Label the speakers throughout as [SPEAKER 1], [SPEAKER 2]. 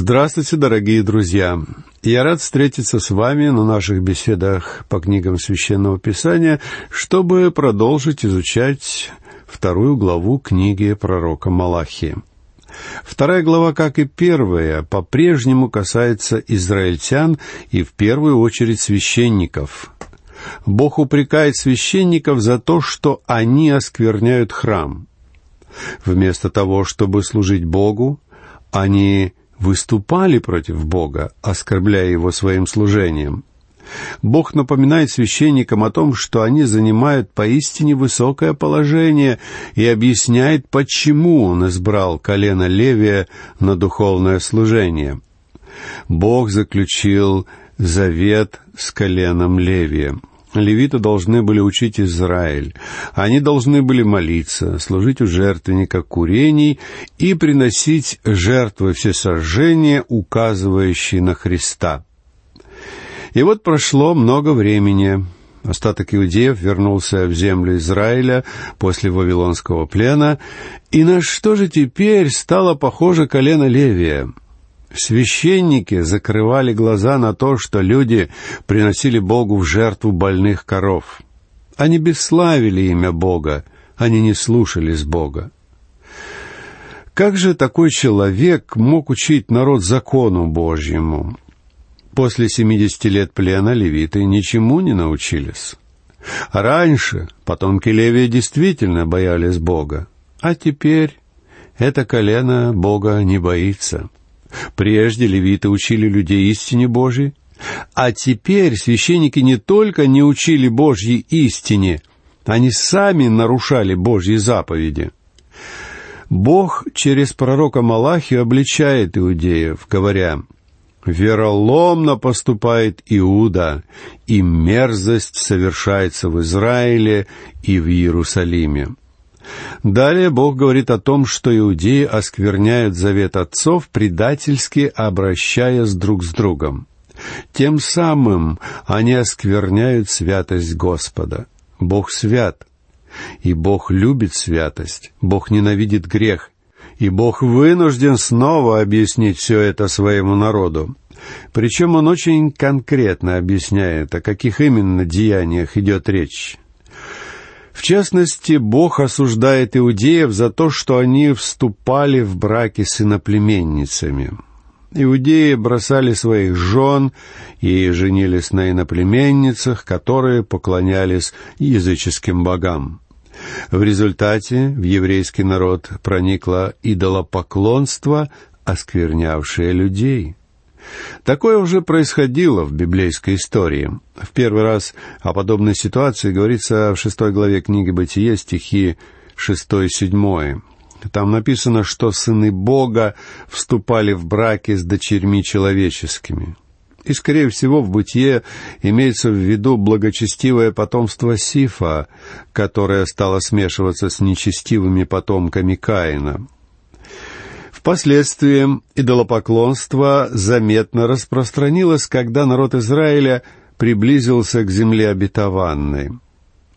[SPEAKER 1] Здравствуйте, дорогие друзья! Я рад встретиться с вами на наших беседах по книгам Священного Писания, чтобы продолжить изучать вторую главу книги пророка Малахии. Вторая глава, как и первая, по-прежнему касается израильтян и в первую очередь священников. Бог упрекает священников за то, что они оскверняют храм. Вместо того, чтобы служить Богу, они выступали против Бога, оскорбляя Его своим служением. Бог напоминает священникам о том, что они занимают поистине высокое положение и объясняет, почему Он избрал колено Левия на духовное служение. Бог заключил завет с коленом Левия. Левиты должны были учить Израиль. Они должны были молиться, служить у жертвенника курений и приносить жертвы всесожжения, указывающие на Христа. И вот прошло много времени. Остаток иудеев вернулся в землю Израиля после Вавилонского плена. И на что же теперь стало похоже колено Левия? Священники закрывали глаза на то, что люди приносили Богу в жертву больных коров. Они бесславили имя Бога, они не слушались Бога. Как же такой человек мог учить народ закону Божьему? После семидесяти лет плена левиты ничему не научились. Раньше потомки Левия действительно боялись Бога, а теперь это колено Бога не боится. Прежде левиты учили людей истине Божьей, а теперь священники не только не учили Божьей истине, они сами нарушали Божьи заповеди. Бог через пророка Малахию обличает иудеев, говоря, «Вероломно поступает Иуда, и мерзость совершается в Израиле и в Иерусалиме». Далее Бог говорит о том, что иудеи оскверняют завет отцов, предательски обращаясь друг с другом. Тем самым они оскверняют святость Господа. Бог свят, и Бог любит святость, Бог ненавидит грех, и Бог вынужден снова объяснить все это своему народу. Причем он очень конкретно объясняет, о каких именно деяниях идет речь. В частности, Бог осуждает иудеев за то, что они вступали в браки с иноплеменницами. Иудеи бросали своих жен и женились на иноплеменницах, которые поклонялись языческим богам. В результате в еврейский народ проникло идолопоклонство, осквернявшее людей. Такое уже происходило в библейской истории. В первый раз о подобной ситуации говорится в шестой главе книги «Бытие» стихи шестой и седьмой. Там написано, что сыны Бога вступали в браки с дочерьми человеческими. И, скорее всего, в бытие имеется в виду благочестивое потомство Сифа, которое стало смешиваться с нечестивыми потомками Каина. Впоследствии идолопоклонство заметно распространилось, когда народ Израиля приблизился к земле обетованной.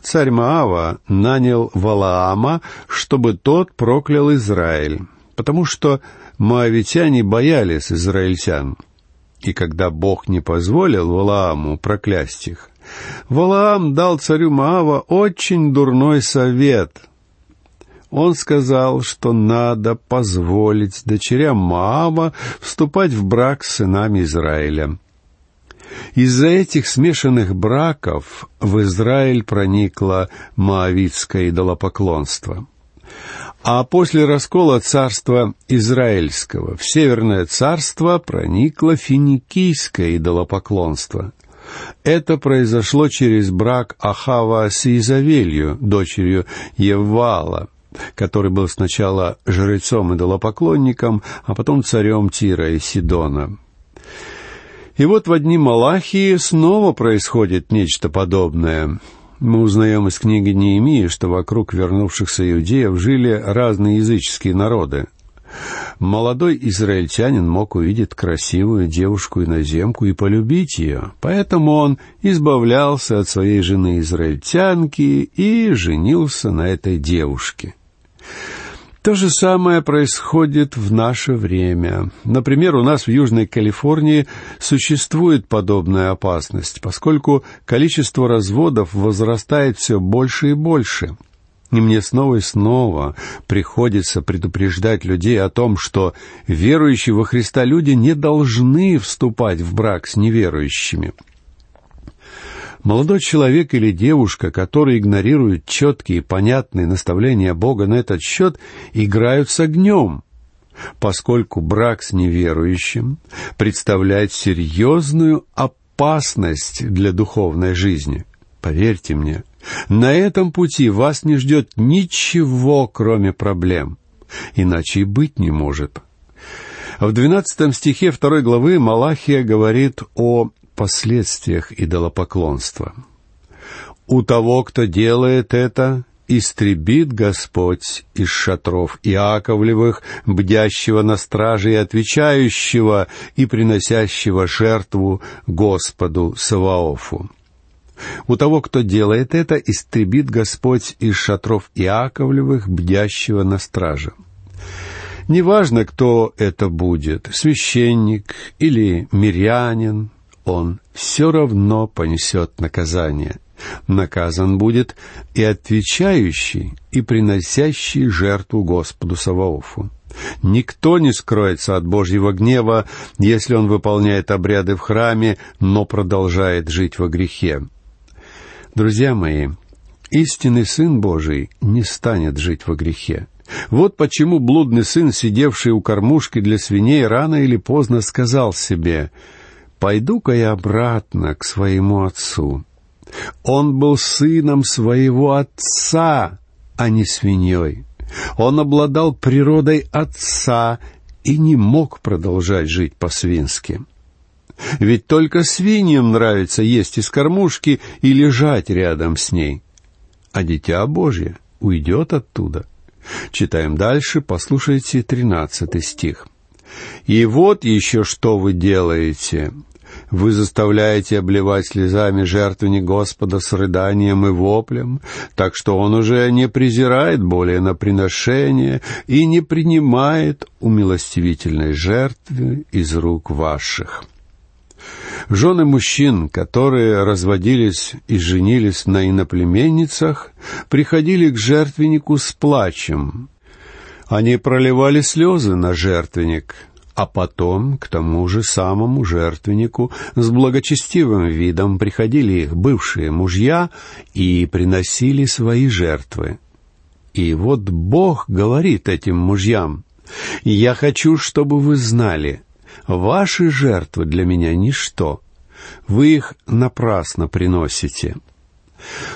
[SPEAKER 1] Царь Маава нанял Валаама, чтобы тот проклял Израиль, потому что моавитяне боялись израильтян. И когда Бог не позволил Валааму проклясть их, Валаам дал царю Маава очень дурной совет — он сказал, что надо позволить дочерям Маама вступать в брак с сынами Израиля. Из-за этих смешанных браков в Израиль проникло моавитское идолопоклонство. А после раскола царства Израильского в Северное царство проникло финикийское идолопоклонство. Это произошло через брак Ахава с Изавелью, дочерью Еввала – который был сначала жрецом-идолопоклонником, а потом царем Тира и Сидона. И вот в дни Малахии снова происходит нечто подобное. Мы узнаем из книги Неемии, что вокруг вернувшихся иудеев жили разные языческие народы. Молодой израильтянин мог увидеть красивую девушку-иноземку и полюбить ее, поэтому он избавлялся от своей жены-израильтянки и женился на этой девушке. То же самое происходит в наше время. Например, у нас в Южной Калифорнии существует подобная опасность, поскольку количество разводов возрастает все больше и больше. И мне снова и снова приходится предупреждать людей о том, что верующие во Христа люди не должны вступать в брак с неверующими – Молодой человек или девушка, которые игнорируют четкие и понятные наставления Бога на этот счет, играют с огнем, поскольку брак с неверующим представляет серьезную опасность для духовной жизни. Поверьте мне, на этом пути вас не ждет ничего, кроме проблем. Иначе и быть не может. В двенадцатом стихе второй главы Малахия говорит о последствиях идолопоклонства. У того, кто делает это, истребит Господь из шатров Иаковлевых, бдящего на страже и отвечающего и приносящего жертву Господу Саваофу. У того, кто делает это, истребит Господь из шатров Иаковлевых, бдящего на страже. Неважно, кто это будет, священник или мирянин, он все равно понесет наказание. Наказан будет и отвечающий, и приносящий жертву Господу Саваофу. Никто не скроется от Божьего гнева, если он выполняет обряды в храме, но продолжает жить во грехе. Друзья мои, истинный Сын Божий не станет жить во грехе. Вот почему блудный сын, сидевший у кормушки для свиней, рано или поздно сказал себе — пойду-ка я обратно к своему отцу. Он был сыном своего отца, а не свиньей. Он обладал природой отца и не мог продолжать жить по-свински. Ведь только свиньям нравится есть из кормушки и лежать рядом с ней. А дитя Божье уйдет оттуда. Читаем дальше, послушайте тринадцатый стих. И вот еще что вы делаете. Вы заставляете обливать слезами жертвенник Господа с рыданием и воплем, так что Он уже не презирает более на приношение и не принимает умилостивительной жертвы из рук ваших. Жены мужчин, которые разводились и женились на иноплеменницах, приходили к жертвеннику с плачем. Они проливали слезы на жертвенник, а потом к тому же самому жертвеннику с благочестивым видом приходили их бывшие мужья и приносили свои жертвы. И вот Бог говорит этим мужьям, «Я хочу, чтобы вы знали, ваши жертвы для меня ничто, вы их напрасно приносите».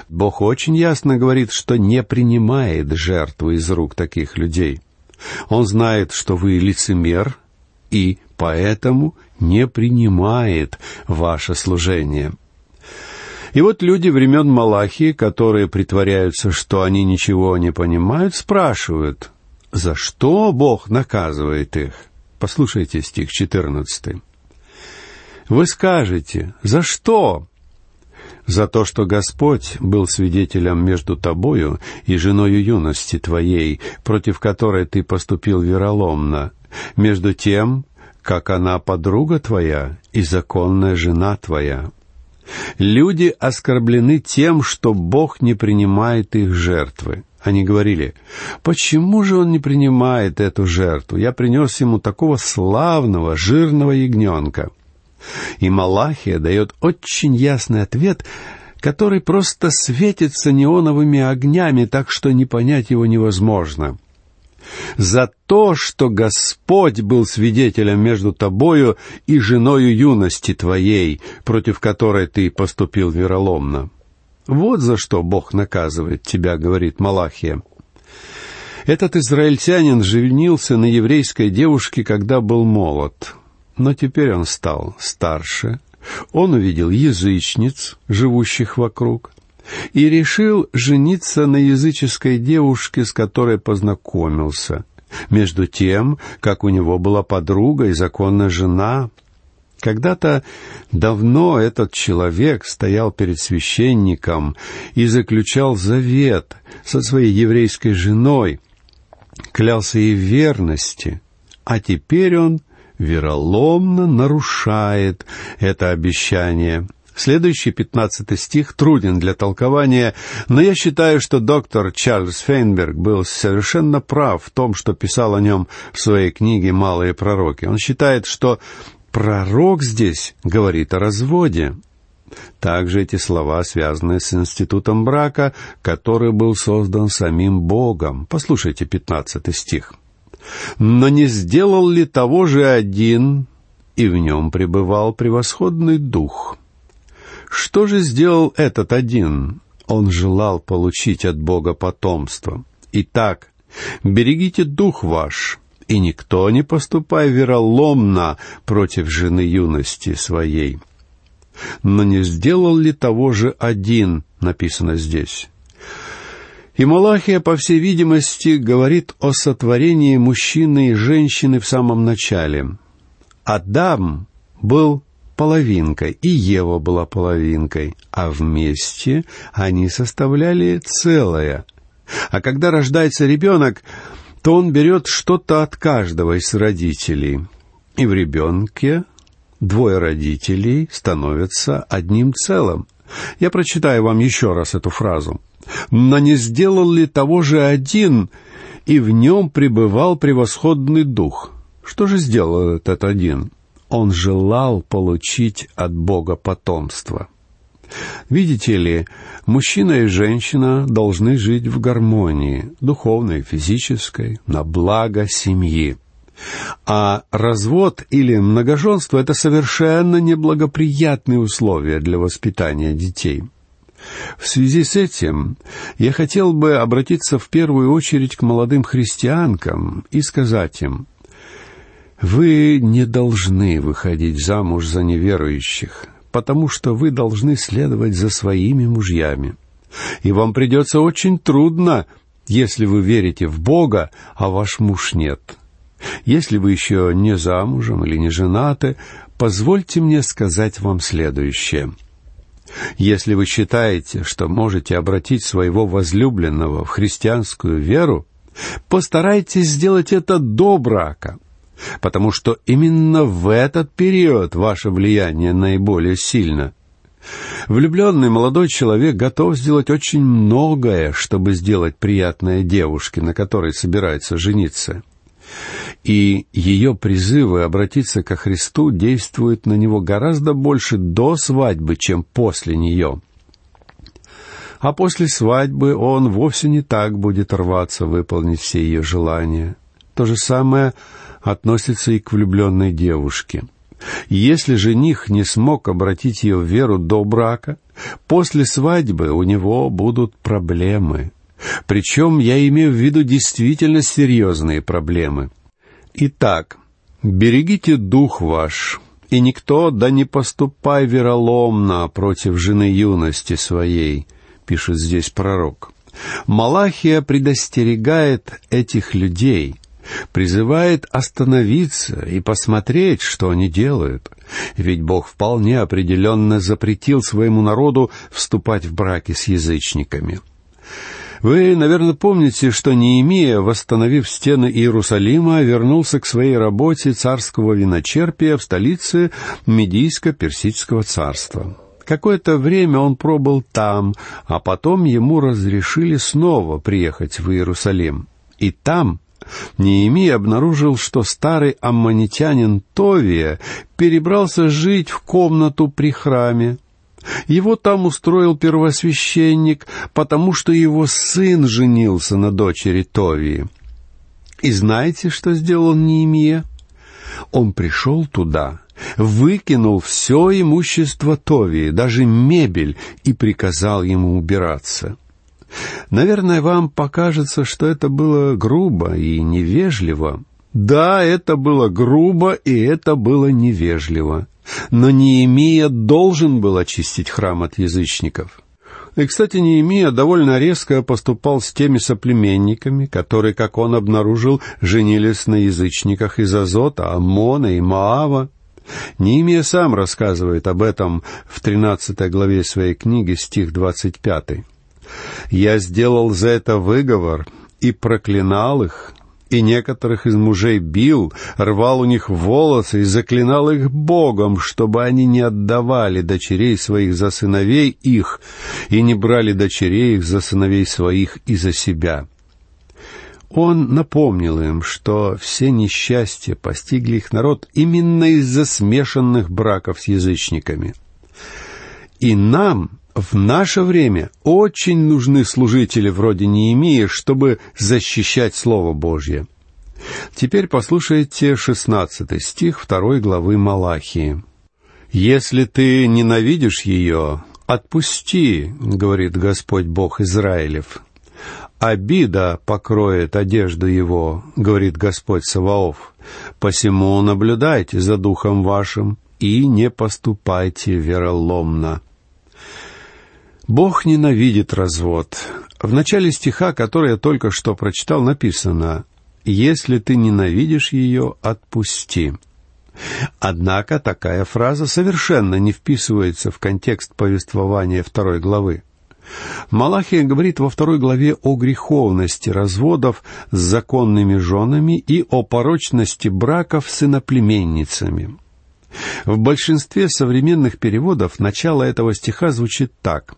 [SPEAKER 1] Бог очень ясно говорит, что не принимает жертвы из рук таких людей. Он знает, что вы лицемер и поэтому не принимает ваше служение. И вот люди времен Малахии, которые притворяются, что они ничего не понимают, спрашивают, за что Бог наказывает их? Послушайте стих 14. Вы скажете, за что? За то, что Господь был свидетелем между тобою и женою юности твоей, против которой ты поступил вероломно, между тем, как она подруга твоя и законная жена твоя. Люди оскорблены тем, что Бог не принимает их жертвы. Они говорили, почему же он не принимает эту жертву? Я принес ему такого славного, жирного ягненка. И Малахия дает очень ясный ответ, который просто светится неоновыми огнями, так что не понять его невозможно. За то, что Господь был свидетелем между тобою и женою юности твоей, против которой ты поступил вероломно. Вот за что Бог наказывает тебя, говорит Малахия. Этот израильтянин женился на еврейской девушке, когда был молод но теперь он стал старше, он увидел язычниц, живущих вокруг, и решил жениться на языческой девушке, с которой познакомился, между тем, как у него была подруга и законная жена. Когда-то давно этот человек стоял перед священником и заключал завет со своей еврейской женой, клялся и в верности, а теперь он вероломно нарушает это обещание. Следующий, пятнадцатый стих, труден для толкования, но я считаю, что доктор Чарльз Фейнберг был совершенно прав в том, что писал о нем в своей книге «Малые пророки». Он считает, что пророк здесь говорит о разводе. Также эти слова связаны с институтом брака, который был создан самим Богом. Послушайте пятнадцатый стих. «Но не сделал ли того же один, и в нем пребывал превосходный дух?» Что же сделал этот один? Он желал получить от Бога потомство. Итак, берегите дух ваш, и никто не поступай вероломно против жены юности своей. Но не сделал ли того же один, написано здесь. И Малахия, по всей видимости, говорит о сотворении мужчины и женщины в самом начале. Адам был половинкой, и Ева была половинкой, а вместе они составляли целое. А когда рождается ребенок, то он берет что-то от каждого из родителей. И в ребенке двое родителей становятся одним целым. Я прочитаю вам еще раз эту фразу. «Но не сделал ли того же один, и в нем пребывал превосходный дух?» Что же сделал этот один? Он желал получить от Бога потомство. Видите ли, мужчина и женщина должны жить в гармонии, духовной, физической, на благо семьи. А развод или многоженство — это совершенно неблагоприятные условия для воспитания детей. В связи с этим я хотел бы обратиться в первую очередь к молодым христианкам и сказать им, вы не должны выходить замуж за неверующих, потому что вы должны следовать за своими мужьями. И вам придется очень трудно, если вы верите в Бога, а ваш муж нет. Если вы еще не замужем или не женаты, позвольте мне сказать вам следующее. Если вы считаете, что можете обратить своего возлюбленного в христианскую веру, постарайтесь сделать это до брака, потому что именно в этот период ваше влияние наиболее сильно. Влюбленный молодой человек готов сделать очень многое, чтобы сделать приятное девушке, на которой собирается жениться и ее призывы обратиться ко Христу действуют на него гораздо больше до свадьбы, чем после нее. А после свадьбы он вовсе не так будет рваться выполнить все ее желания. То же самое относится и к влюбленной девушке. Если жених не смог обратить ее в веру до брака, после свадьбы у него будут проблемы. Причем я имею в виду действительно серьезные проблемы. Итак, берегите дух ваш, и никто да не поступай вероломно против жены юности своей, пишет здесь пророк. Малахия предостерегает этих людей, призывает остановиться и посмотреть, что они делают. Ведь Бог вполне определенно запретил своему народу вступать в браки с язычниками. Вы, наверное, помните, что Неемия, восстановив стены Иерусалима, вернулся к своей работе царского виночерпия в столице Медийско-Персидского царства. Какое-то время он пробыл там, а потом ему разрешили снова приехать в Иерусалим. И там Неемия обнаружил, что старый аммонитянин Товия перебрался жить в комнату при храме. Его там устроил первосвященник, потому что его сын женился на дочери Товии. И знаете, что сделал Неемия? Он пришел туда, выкинул все имущество Товии, даже мебель, и приказал ему убираться. Наверное, вам покажется, что это было грубо и невежливо. Да, это было грубо, и это было невежливо. Но Неемия должен был очистить храм от язычников. И, кстати, Неемия довольно резко поступал с теми соплеменниками, которые, как он обнаружил, женились на язычниках из Азота, Амона и Маава. Неемия сам рассказывает об этом в 13 главе своей книги, стих 25. «Я сделал за это выговор и проклинал их, и некоторых из мужей бил, рвал у них волосы и заклинал их Богом, чтобы они не отдавали дочерей своих за сыновей их и не брали дочерей их за сыновей своих и за себя. Он напомнил им, что все несчастья постигли их народ именно из-за смешанных браков с язычниками. И нам в наше время очень нужны служители вроде Неемии, чтобы защищать Слово Божье. Теперь послушайте шестнадцатый стих второй главы Малахии. «Если ты ненавидишь ее, отпусти, — говорит Господь Бог Израилев. Обида покроет одежду его, — говорит Господь Саваоф. Посему наблюдайте за духом вашим и не поступайте вероломно. Бог ненавидит развод. В начале стиха, который я только что прочитал, написано «Если ты ненавидишь ее, отпусти». Однако такая фраза совершенно не вписывается в контекст повествования второй главы. Малахия говорит во второй главе о греховности разводов с законными женами и о порочности браков с иноплеменницами. В большинстве современных переводов начало этого стиха звучит так.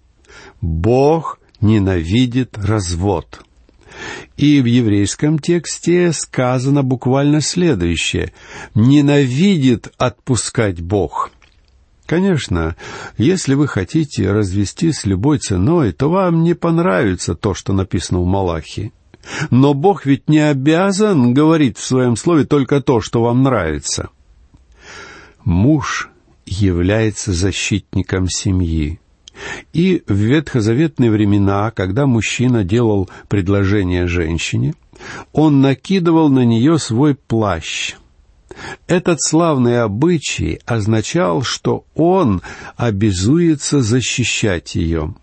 [SPEAKER 1] Бог ненавидит развод. И в еврейском тексте сказано буквально следующее. Ненавидит отпускать Бог. Конечно, если вы хотите развестись любой ценой, то вам не понравится то, что написано в Малахии. Но Бог ведь не обязан говорить в своем слове только то, что вам нравится. Муж является защитником семьи. И в ветхозаветные времена, когда мужчина делал предложение женщине, он накидывал на нее свой плащ. Этот славный обычай означал, что он обязуется защищать ее.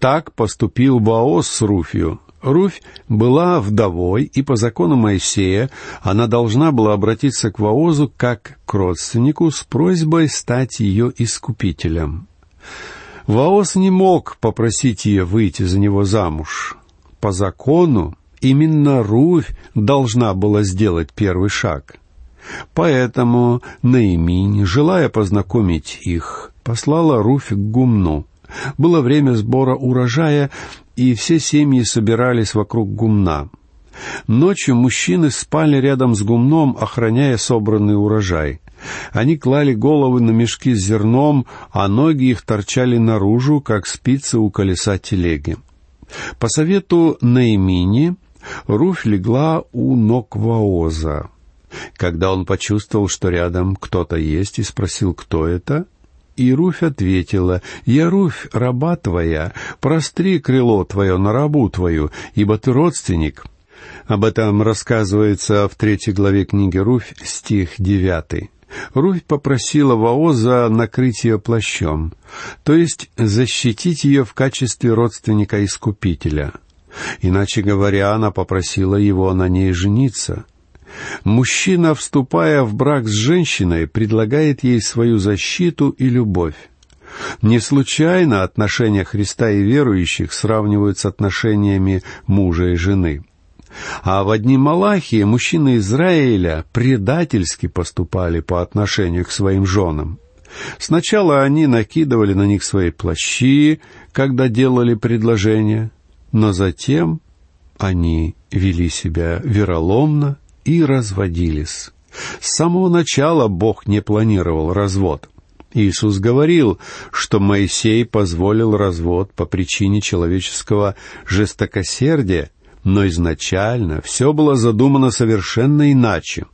[SPEAKER 1] Так поступил Баос с Руфью. Руфь была вдовой, и по закону Моисея она должна была обратиться к Ваозу как к родственнику с просьбой стать ее искупителем. Ваос не мог попросить ее выйти за него замуж. По закону именно Руфь должна была сделать первый шаг. Поэтому Наиминь, желая познакомить их, послала Руфь к гумну. Было время сбора урожая, и все семьи собирались вокруг гумна. Ночью мужчины спали рядом с гумном, охраняя собранный урожай. Они клали головы на мешки с зерном, а ноги их торчали наружу, как спицы у колеса телеги. По совету Наимини Руфь легла у ног Ваоза. Когда он почувствовал, что рядом кто-то есть, и спросил, кто это, и Руфь ответила, «Я Руфь, раба твоя, простри крыло твое на рабу твою, ибо ты родственник». Об этом рассказывается в третьей главе книги Руфь, стих девятый. Руфь попросила Ваоза накрыть ее плащом, то есть защитить ее в качестве родственника-искупителя. Иначе говоря, она попросила его на ней жениться. Мужчина, вступая в брак с женщиной, предлагает ей свою защиту и любовь. Не случайно отношения Христа и верующих сравнивают с отношениями мужа и жены. А в одни Малахии мужчины Израиля предательски поступали по отношению к своим женам. Сначала они накидывали на них свои плащи, когда делали предложение, но затем они вели себя вероломно и разводились. С самого начала Бог не планировал развод. Иисус говорил, что Моисей позволил развод по причине человеческого жестокосердия, но изначально все было задумано совершенно иначе.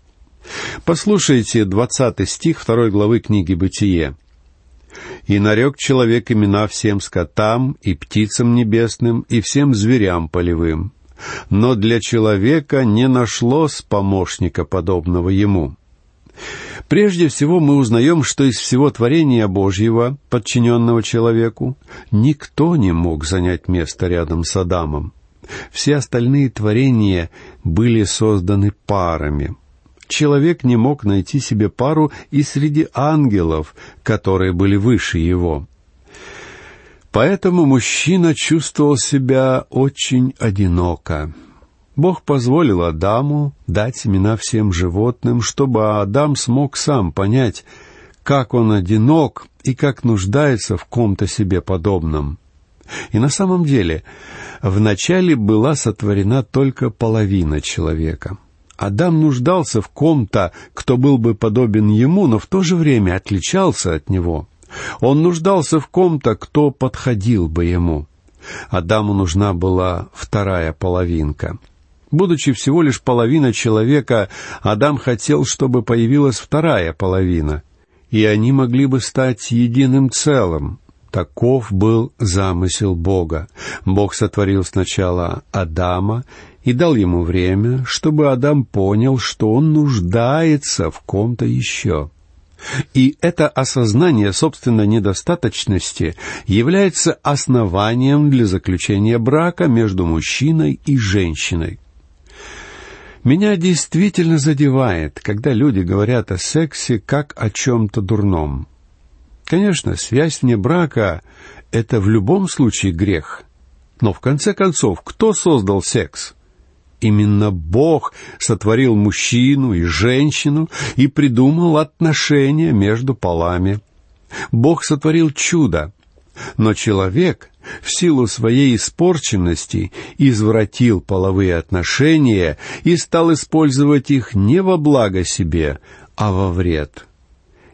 [SPEAKER 1] Послушайте двадцатый стих второй главы книги «Бытие». «И нарек человек имена всем скотам и птицам небесным и всем зверям полевым, но для человека не нашлось помощника, подобного ему». Прежде всего мы узнаем, что из всего творения Божьего, подчиненного человеку, никто не мог занять место рядом с Адамом. Все остальные творения были созданы парами. Человек не мог найти себе пару и среди ангелов, которые были выше его. Поэтому мужчина чувствовал себя очень одиноко. Бог позволил Адаму дать имена всем животным, чтобы Адам смог сам понять, как он одинок и как нуждается в ком-то себе подобном. И на самом деле, вначале была сотворена только половина человека. Адам нуждался в ком-то, кто был бы подобен ему, но в то же время отличался от него. Он нуждался в ком-то, кто подходил бы ему. Адаму нужна была вторая половинка. Будучи всего лишь половина человека, Адам хотел, чтобы появилась вторая половина, и они могли бы стать единым целым. Таков был замысел Бога. Бог сотворил сначала Адама и дал ему время, чтобы Адам понял, что он нуждается в ком-то еще. И это осознание собственной недостаточности является основанием для заключения брака между мужчиной и женщиной. Меня действительно задевает, когда люди говорят о сексе как о чем-то дурном. Конечно, связь вне брака — это в любом случае грех. Но в конце концов, кто создал секс? Именно Бог сотворил мужчину и женщину и придумал отношения между полами. Бог сотворил чудо, но человек в силу своей испорченности извратил половые отношения и стал использовать их не во благо себе, а во вред.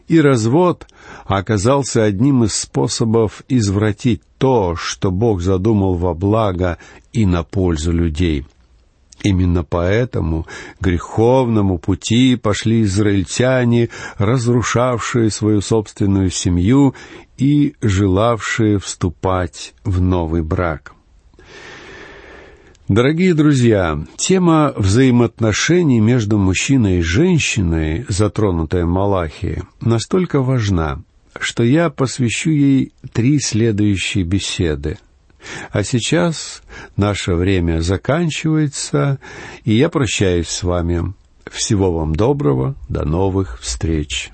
[SPEAKER 1] И развод оказался одним из способов извратить то, что Бог задумал во благо и на пользу людей. Именно поэтому греховному пути пошли израильтяне, разрушавшие свою собственную семью и желавшие вступать в новый брак. Дорогие друзья, тема взаимоотношений между мужчиной и женщиной, затронутая Малахией, настолько важна, что я посвящу ей три следующие беседы. А сейчас наше время заканчивается, и я прощаюсь с вами. Всего вам доброго, до новых встреч.